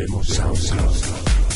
Vemos SoundCloud.